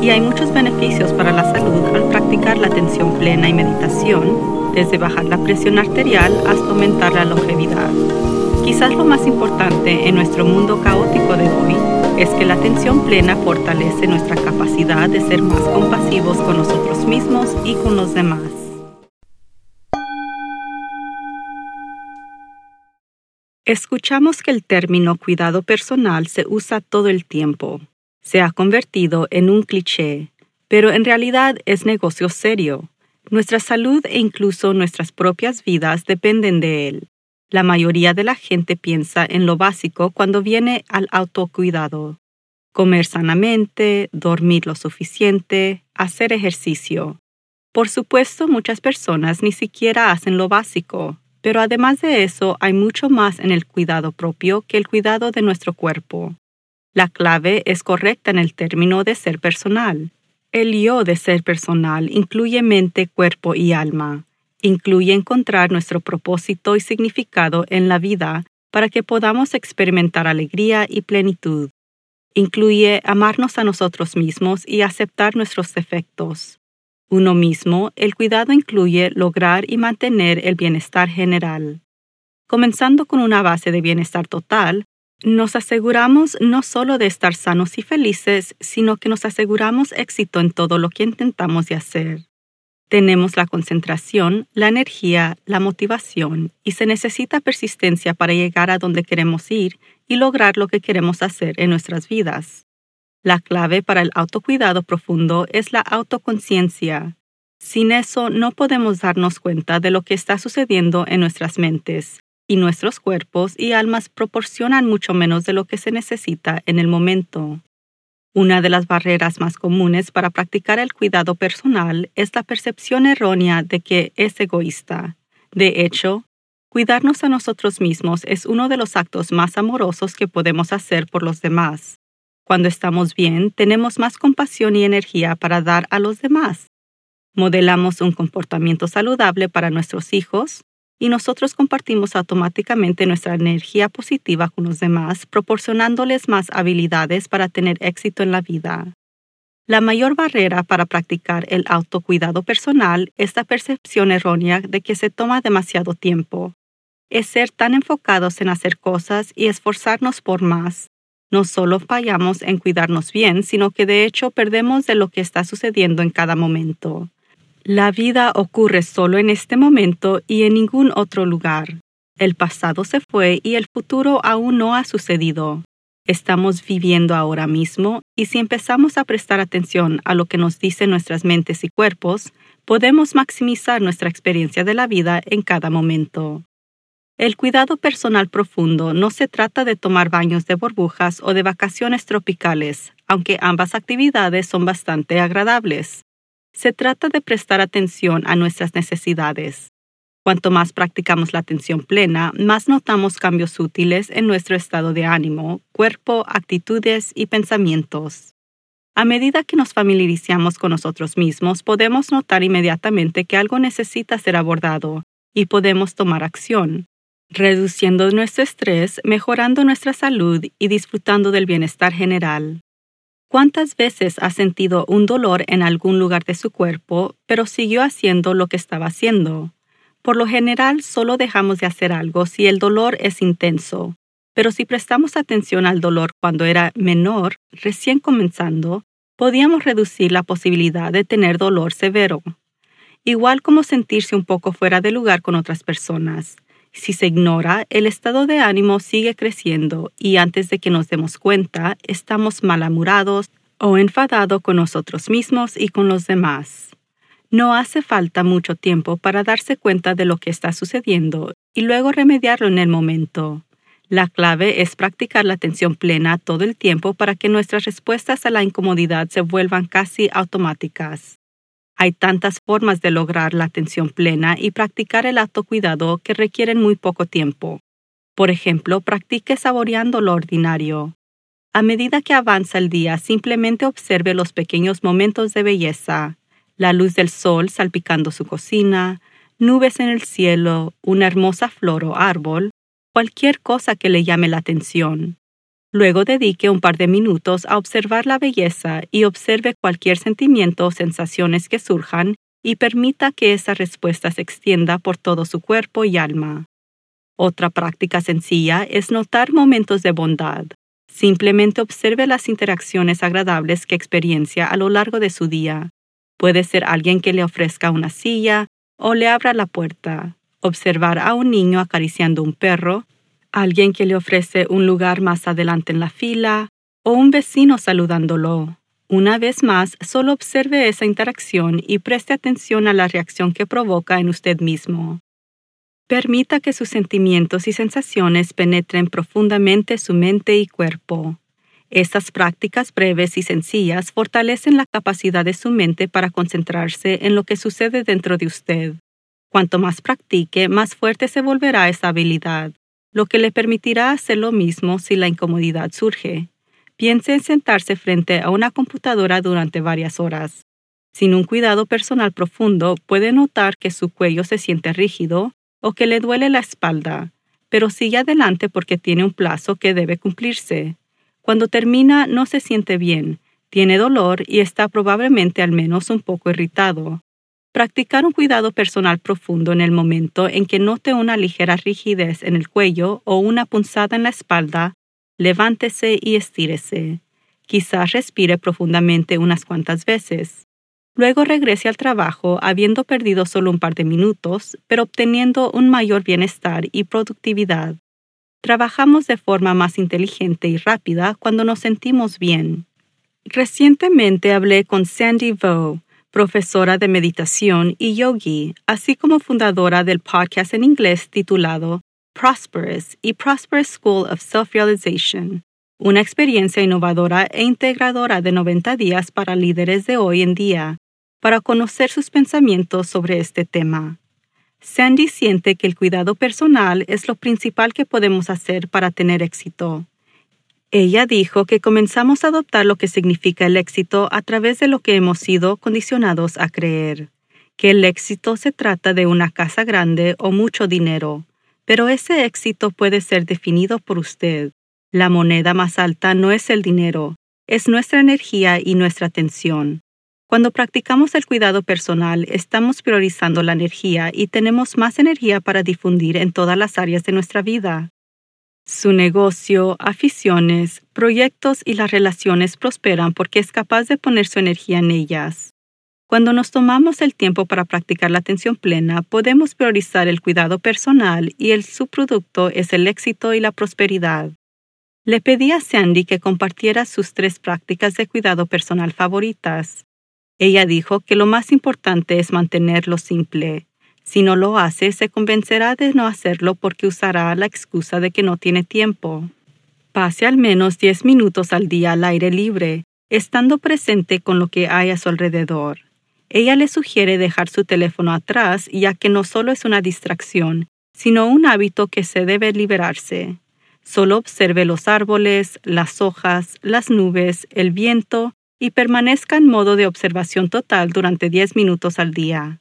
Y hay muchos beneficios para la salud al practicar la atención plena y meditación, desde bajar la presión arterial hasta aumentar la longevidad. Quizás lo más importante en nuestro mundo caótico de hoy es que la atención plena fortalece nuestra capacidad de ser más compasivos con nosotros mismos y con los demás. Escuchamos que el término cuidado personal se usa todo el tiempo. Se ha convertido en un cliché, pero en realidad es negocio serio. Nuestra salud e incluso nuestras propias vidas dependen de él. La mayoría de la gente piensa en lo básico cuando viene al autocuidado. Comer sanamente, dormir lo suficiente, hacer ejercicio. Por supuesto, muchas personas ni siquiera hacen lo básico, pero además de eso hay mucho más en el cuidado propio que el cuidado de nuestro cuerpo. La clave es correcta en el término de ser personal. El yo de ser personal incluye mente, cuerpo y alma incluye encontrar nuestro propósito y significado en la vida para que podamos experimentar alegría y plenitud. Incluye amarnos a nosotros mismos y aceptar nuestros defectos. Uno mismo, el cuidado incluye lograr y mantener el bienestar general. Comenzando con una base de bienestar total, nos aseguramos no solo de estar sanos y felices, sino que nos aseguramos éxito en todo lo que intentamos de hacer. Tenemos la concentración, la energía, la motivación y se necesita persistencia para llegar a donde queremos ir y lograr lo que queremos hacer en nuestras vidas. La clave para el autocuidado profundo es la autoconciencia. Sin eso no podemos darnos cuenta de lo que está sucediendo en nuestras mentes, y nuestros cuerpos y almas proporcionan mucho menos de lo que se necesita en el momento. Una de las barreras más comunes para practicar el cuidado personal es la percepción errónea de que es egoísta. De hecho, cuidarnos a nosotros mismos es uno de los actos más amorosos que podemos hacer por los demás. Cuando estamos bien, tenemos más compasión y energía para dar a los demás. Modelamos un comportamiento saludable para nuestros hijos, y nosotros compartimos automáticamente nuestra energía positiva con los demás, proporcionándoles más habilidades para tener éxito en la vida. La mayor barrera para practicar el autocuidado personal es la percepción errónea de que se toma demasiado tiempo. Es ser tan enfocados en hacer cosas y esforzarnos por más. No solo fallamos en cuidarnos bien, sino que de hecho perdemos de lo que está sucediendo en cada momento. La vida ocurre solo en este momento y en ningún otro lugar. El pasado se fue y el futuro aún no ha sucedido. Estamos viviendo ahora mismo y si empezamos a prestar atención a lo que nos dicen nuestras mentes y cuerpos, podemos maximizar nuestra experiencia de la vida en cada momento. El cuidado personal profundo no se trata de tomar baños de burbujas o de vacaciones tropicales, aunque ambas actividades son bastante agradables. Se trata de prestar atención a nuestras necesidades. Cuanto más practicamos la atención plena, más notamos cambios útiles en nuestro estado de ánimo, cuerpo, actitudes y pensamientos. A medida que nos familiarizamos con nosotros mismos, podemos notar inmediatamente que algo necesita ser abordado y podemos tomar acción, reduciendo nuestro estrés, mejorando nuestra salud y disfrutando del bienestar general. ¿Cuántas veces ha sentido un dolor en algún lugar de su cuerpo, pero siguió haciendo lo que estaba haciendo? Por lo general, solo dejamos de hacer algo si el dolor es intenso, pero si prestamos atención al dolor cuando era menor, recién comenzando, podíamos reducir la posibilidad de tener dolor severo. Igual como sentirse un poco fuera de lugar con otras personas. Si se ignora, el estado de ánimo sigue creciendo y antes de que nos demos cuenta, estamos malamurados o enfadados con nosotros mismos y con los demás. No hace falta mucho tiempo para darse cuenta de lo que está sucediendo y luego remediarlo en el momento. La clave es practicar la atención plena todo el tiempo para que nuestras respuestas a la incomodidad se vuelvan casi automáticas. Hay tantas formas de lograr la atención plena y practicar el autocuidado que requieren muy poco tiempo. Por ejemplo, practique saboreando lo ordinario. A medida que avanza el día, simplemente observe los pequeños momentos de belleza, la luz del sol salpicando su cocina, nubes en el cielo, una hermosa flor o árbol, cualquier cosa que le llame la atención. Luego dedique un par de minutos a observar la belleza y observe cualquier sentimiento o sensaciones que surjan y permita que esa respuesta se extienda por todo su cuerpo y alma. Otra práctica sencilla es notar momentos de bondad. Simplemente observe las interacciones agradables que experiencia a lo largo de su día. Puede ser alguien que le ofrezca una silla o le abra la puerta, observar a un niño acariciando un perro, alguien que le ofrece un lugar más adelante en la fila o un vecino saludándolo. Una vez más, solo observe esa interacción y preste atención a la reacción que provoca en usted mismo. Permita que sus sentimientos y sensaciones penetren profundamente su mente y cuerpo. Estas prácticas breves y sencillas fortalecen la capacidad de su mente para concentrarse en lo que sucede dentro de usted. Cuanto más practique, más fuerte se volverá esa habilidad, lo que le permitirá hacer lo mismo si la incomodidad surge. Piense en sentarse frente a una computadora durante varias horas. Sin un cuidado personal profundo, puede notar que su cuello se siente rígido, o que le duele la espalda, pero sigue adelante porque tiene un plazo que debe cumplirse. Cuando termina no se siente bien, tiene dolor y está probablemente al menos un poco irritado. Practicar un cuidado personal profundo en el momento en que note una ligera rigidez en el cuello o una punzada en la espalda, levántese y estírese. Quizás respire profundamente unas cuantas veces. Luego regrese al trabajo habiendo perdido solo un par de minutos, pero obteniendo un mayor bienestar y productividad. Trabajamos de forma más inteligente y rápida cuando nos sentimos bien. Recientemente hablé con Sandy Vo, profesora de meditación y yogi, así como fundadora del podcast en inglés titulado Prosperous y Prosperous School of Self-Realization, una experiencia innovadora e integradora de 90 días para líderes de hoy en día, para conocer sus pensamientos sobre este tema. Sandy siente que el cuidado personal es lo principal que podemos hacer para tener éxito. Ella dijo que comenzamos a adoptar lo que significa el éxito a través de lo que hemos sido condicionados a creer, que el éxito se trata de una casa grande o mucho dinero, pero ese éxito puede ser definido por usted. La moneda más alta no es el dinero, es nuestra energía y nuestra atención. Cuando practicamos el cuidado personal, estamos priorizando la energía y tenemos más energía para difundir en todas las áreas de nuestra vida. Su negocio, aficiones, proyectos y las relaciones prosperan porque es capaz de poner su energía en ellas. Cuando nos tomamos el tiempo para practicar la atención plena, podemos priorizar el cuidado personal y el subproducto es el éxito y la prosperidad. Le pedí a Sandy que compartiera sus tres prácticas de cuidado personal favoritas. Ella dijo que lo más importante es mantenerlo simple. Si no lo hace, se convencerá de no hacerlo porque usará la excusa de que no tiene tiempo. Pase al menos 10 minutos al día al aire libre, estando presente con lo que hay a su alrededor. Ella le sugiere dejar su teléfono atrás ya que no solo es una distracción, sino un hábito que se debe liberarse. Solo observe los árboles, las hojas, las nubes, el viento y permanezca en modo de observación total durante 10 minutos al día.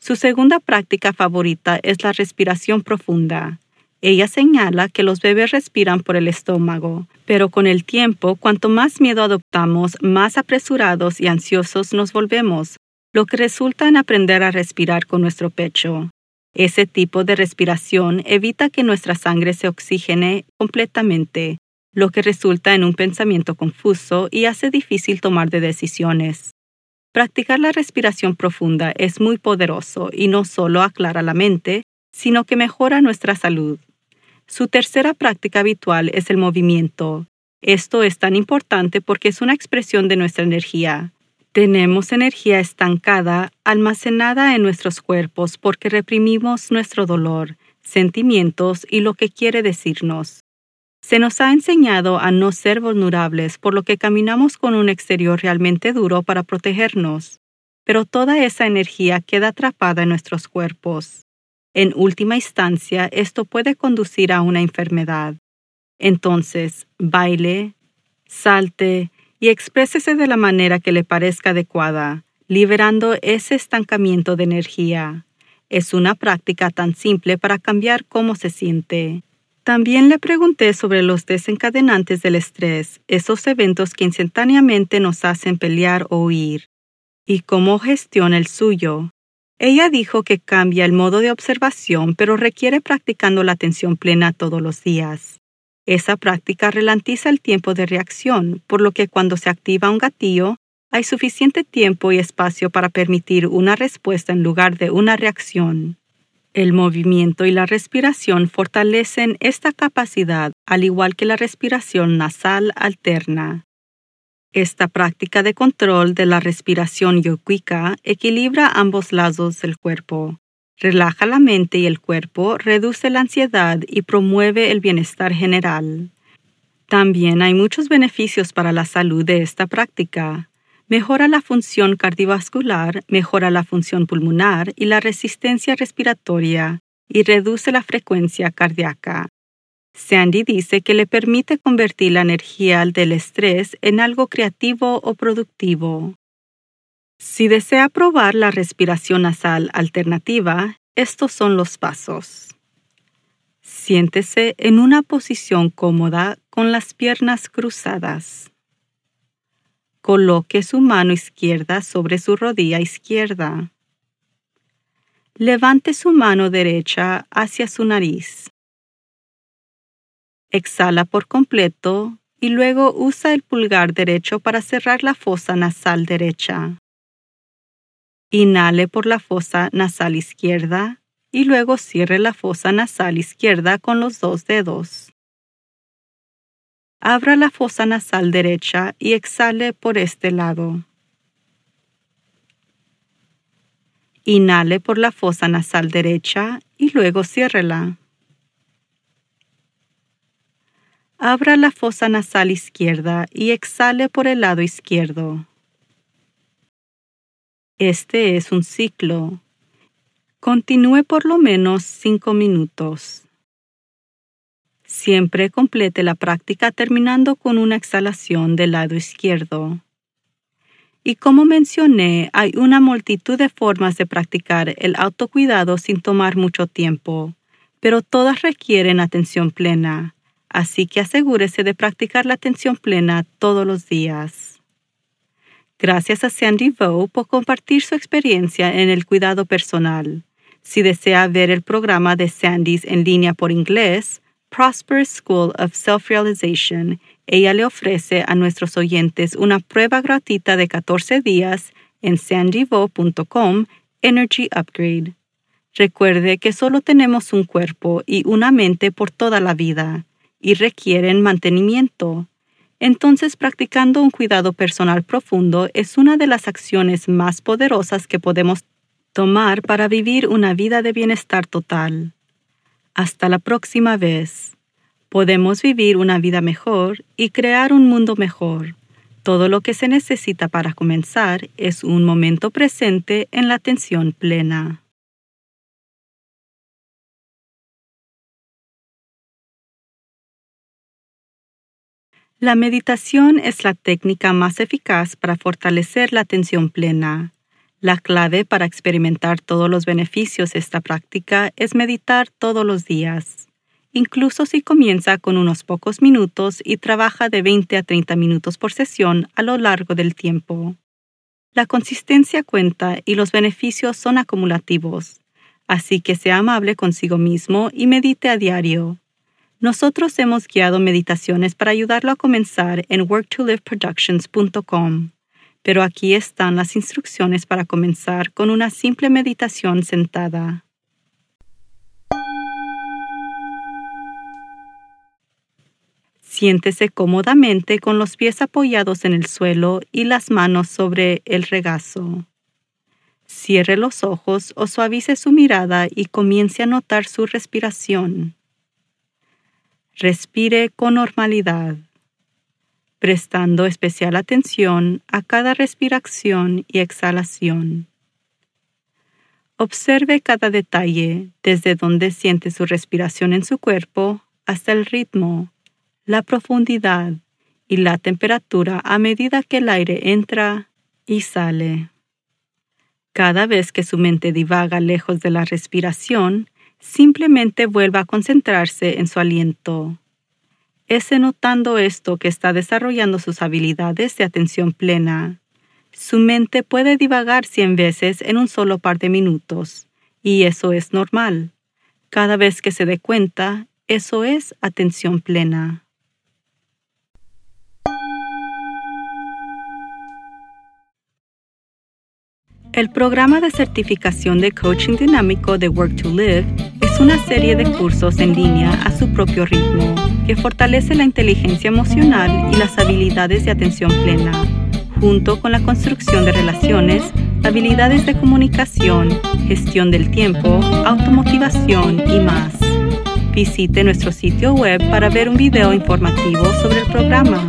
Su segunda práctica favorita es la respiración profunda. Ella señala que los bebés respiran por el estómago, pero con el tiempo, cuanto más miedo adoptamos, más apresurados y ansiosos nos volvemos, lo que resulta en aprender a respirar con nuestro pecho. Ese tipo de respiración evita que nuestra sangre se oxigene completamente, lo que resulta en un pensamiento confuso y hace difícil tomar de decisiones. Practicar la respiración profunda es muy poderoso y no solo aclara la mente, sino que mejora nuestra salud. Su tercera práctica habitual es el movimiento. Esto es tan importante porque es una expresión de nuestra energía. Tenemos energía estancada, almacenada en nuestros cuerpos porque reprimimos nuestro dolor, sentimientos y lo que quiere decirnos. Se nos ha enseñado a no ser vulnerables, por lo que caminamos con un exterior realmente duro para protegernos, pero toda esa energía queda atrapada en nuestros cuerpos. En última instancia, esto puede conducir a una enfermedad. Entonces, baile, salte y exprésese de la manera que le parezca adecuada, liberando ese estancamiento de energía. Es una práctica tan simple para cambiar cómo se siente. También le pregunté sobre los desencadenantes del estrés, esos eventos que instantáneamente nos hacen pelear o huir, y cómo gestiona el suyo. Ella dijo que cambia el modo de observación, pero requiere practicando la atención plena todos los días. Esa práctica ralentiza el tiempo de reacción, por lo que cuando se activa un gatillo, hay suficiente tiempo y espacio para permitir una respuesta en lugar de una reacción. El movimiento y la respiración fortalecen esta capacidad, al igual que la respiración nasal alterna. Esta práctica de control de la respiración yoguica equilibra ambos lados del cuerpo, relaja la mente y el cuerpo, reduce la ansiedad y promueve el bienestar general. También hay muchos beneficios para la salud de esta práctica. Mejora la función cardiovascular, mejora la función pulmonar y la resistencia respiratoria y reduce la frecuencia cardíaca. Sandy dice que le permite convertir la energía del estrés en algo creativo o productivo. Si desea probar la respiración nasal alternativa, estos son los pasos. Siéntese en una posición cómoda con las piernas cruzadas. Coloque su mano izquierda sobre su rodilla izquierda. Levante su mano derecha hacia su nariz. Exhala por completo y luego usa el pulgar derecho para cerrar la fosa nasal derecha. Inhale por la fosa nasal izquierda y luego cierre la fosa nasal izquierda con los dos dedos. Abra la fosa nasal derecha y exhale por este lado. Inhale por la fosa nasal derecha y luego ciérrela. Abra la fosa nasal izquierda y exhale por el lado izquierdo. Este es un ciclo. Continúe por lo menos cinco minutos. Siempre complete la práctica terminando con una exhalación del lado izquierdo. Y como mencioné, hay una multitud de formas de practicar el autocuidado sin tomar mucho tiempo, pero todas requieren atención plena así que asegúrese de practicar la atención plena todos los días. Gracias a Sandy Vo por compartir su experiencia en el cuidado personal. Si desea ver el programa de Sandy's en línea por inglés, Prosperous School of Self-Realization, ella le ofrece a nuestros oyentes una prueba gratuita de 14 días en sandyvo.com Energy Upgrade. Recuerde que solo tenemos un cuerpo y una mente por toda la vida y requieren mantenimiento. Entonces practicando un cuidado personal profundo es una de las acciones más poderosas que podemos tomar para vivir una vida de bienestar total. Hasta la próxima vez. Podemos vivir una vida mejor y crear un mundo mejor. Todo lo que se necesita para comenzar es un momento presente en la atención plena. La meditación es la técnica más eficaz para fortalecer la atención plena. La clave para experimentar todos los beneficios de esta práctica es meditar todos los días, incluso si comienza con unos pocos minutos y trabaja de 20 a 30 minutos por sesión a lo largo del tiempo. La consistencia cuenta y los beneficios son acumulativos, así que sea amable consigo mismo y medite a diario. Nosotros hemos guiado meditaciones para ayudarlo a comenzar en worktoliveproductions.com, pero aquí están las instrucciones para comenzar con una simple meditación sentada. Siéntese cómodamente con los pies apoyados en el suelo y las manos sobre el regazo. Cierre los ojos o suavice su mirada y comience a notar su respiración. Respire con normalidad, prestando especial atención a cada respiración y exhalación. Observe cada detalle desde donde siente su respiración en su cuerpo hasta el ritmo, la profundidad y la temperatura a medida que el aire entra y sale. Cada vez que su mente divaga lejos de la respiración, simplemente vuelva a concentrarse en su aliento. Es notando esto que está desarrollando sus habilidades de atención plena su mente puede divagar cien veces en un solo par de minutos, y eso es normal. Cada vez que se dé cuenta, eso es atención plena. El programa de certificación de coaching dinámico de Work to Live una serie de cursos en línea a su propio ritmo que fortalece la inteligencia emocional y las habilidades de atención plena junto con la construcción de relaciones, habilidades de comunicación, gestión del tiempo, automotivación y más. Visite nuestro sitio web para ver un video informativo sobre el programa.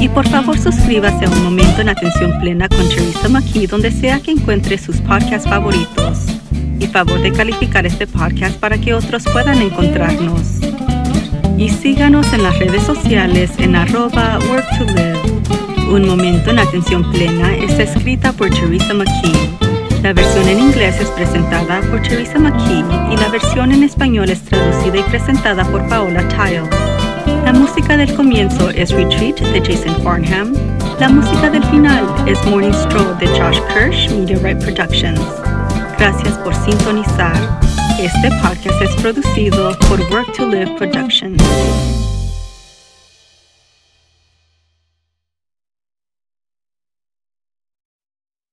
Y por favor suscríbase a Un Momento en Atención Plena con Teresa McKee donde sea que encuentre sus podcasts favoritos. Y favor de calificar este podcast para que otros puedan encontrarnos y síganos en las redes sociales en arroba work to live. Un momento en atención plena es escrita por Teresa McKee. La versión en inglés es presentada por Teresa McKee y la versión en español es traducida y presentada por Paola Tile. La música del comienzo es Retreat de Jason Farnham. La música del final es Morning Stroll de Josh Kirsch, Right Productions. Gracias por sintonizar. Este podcast es producido por Work to Live Productions.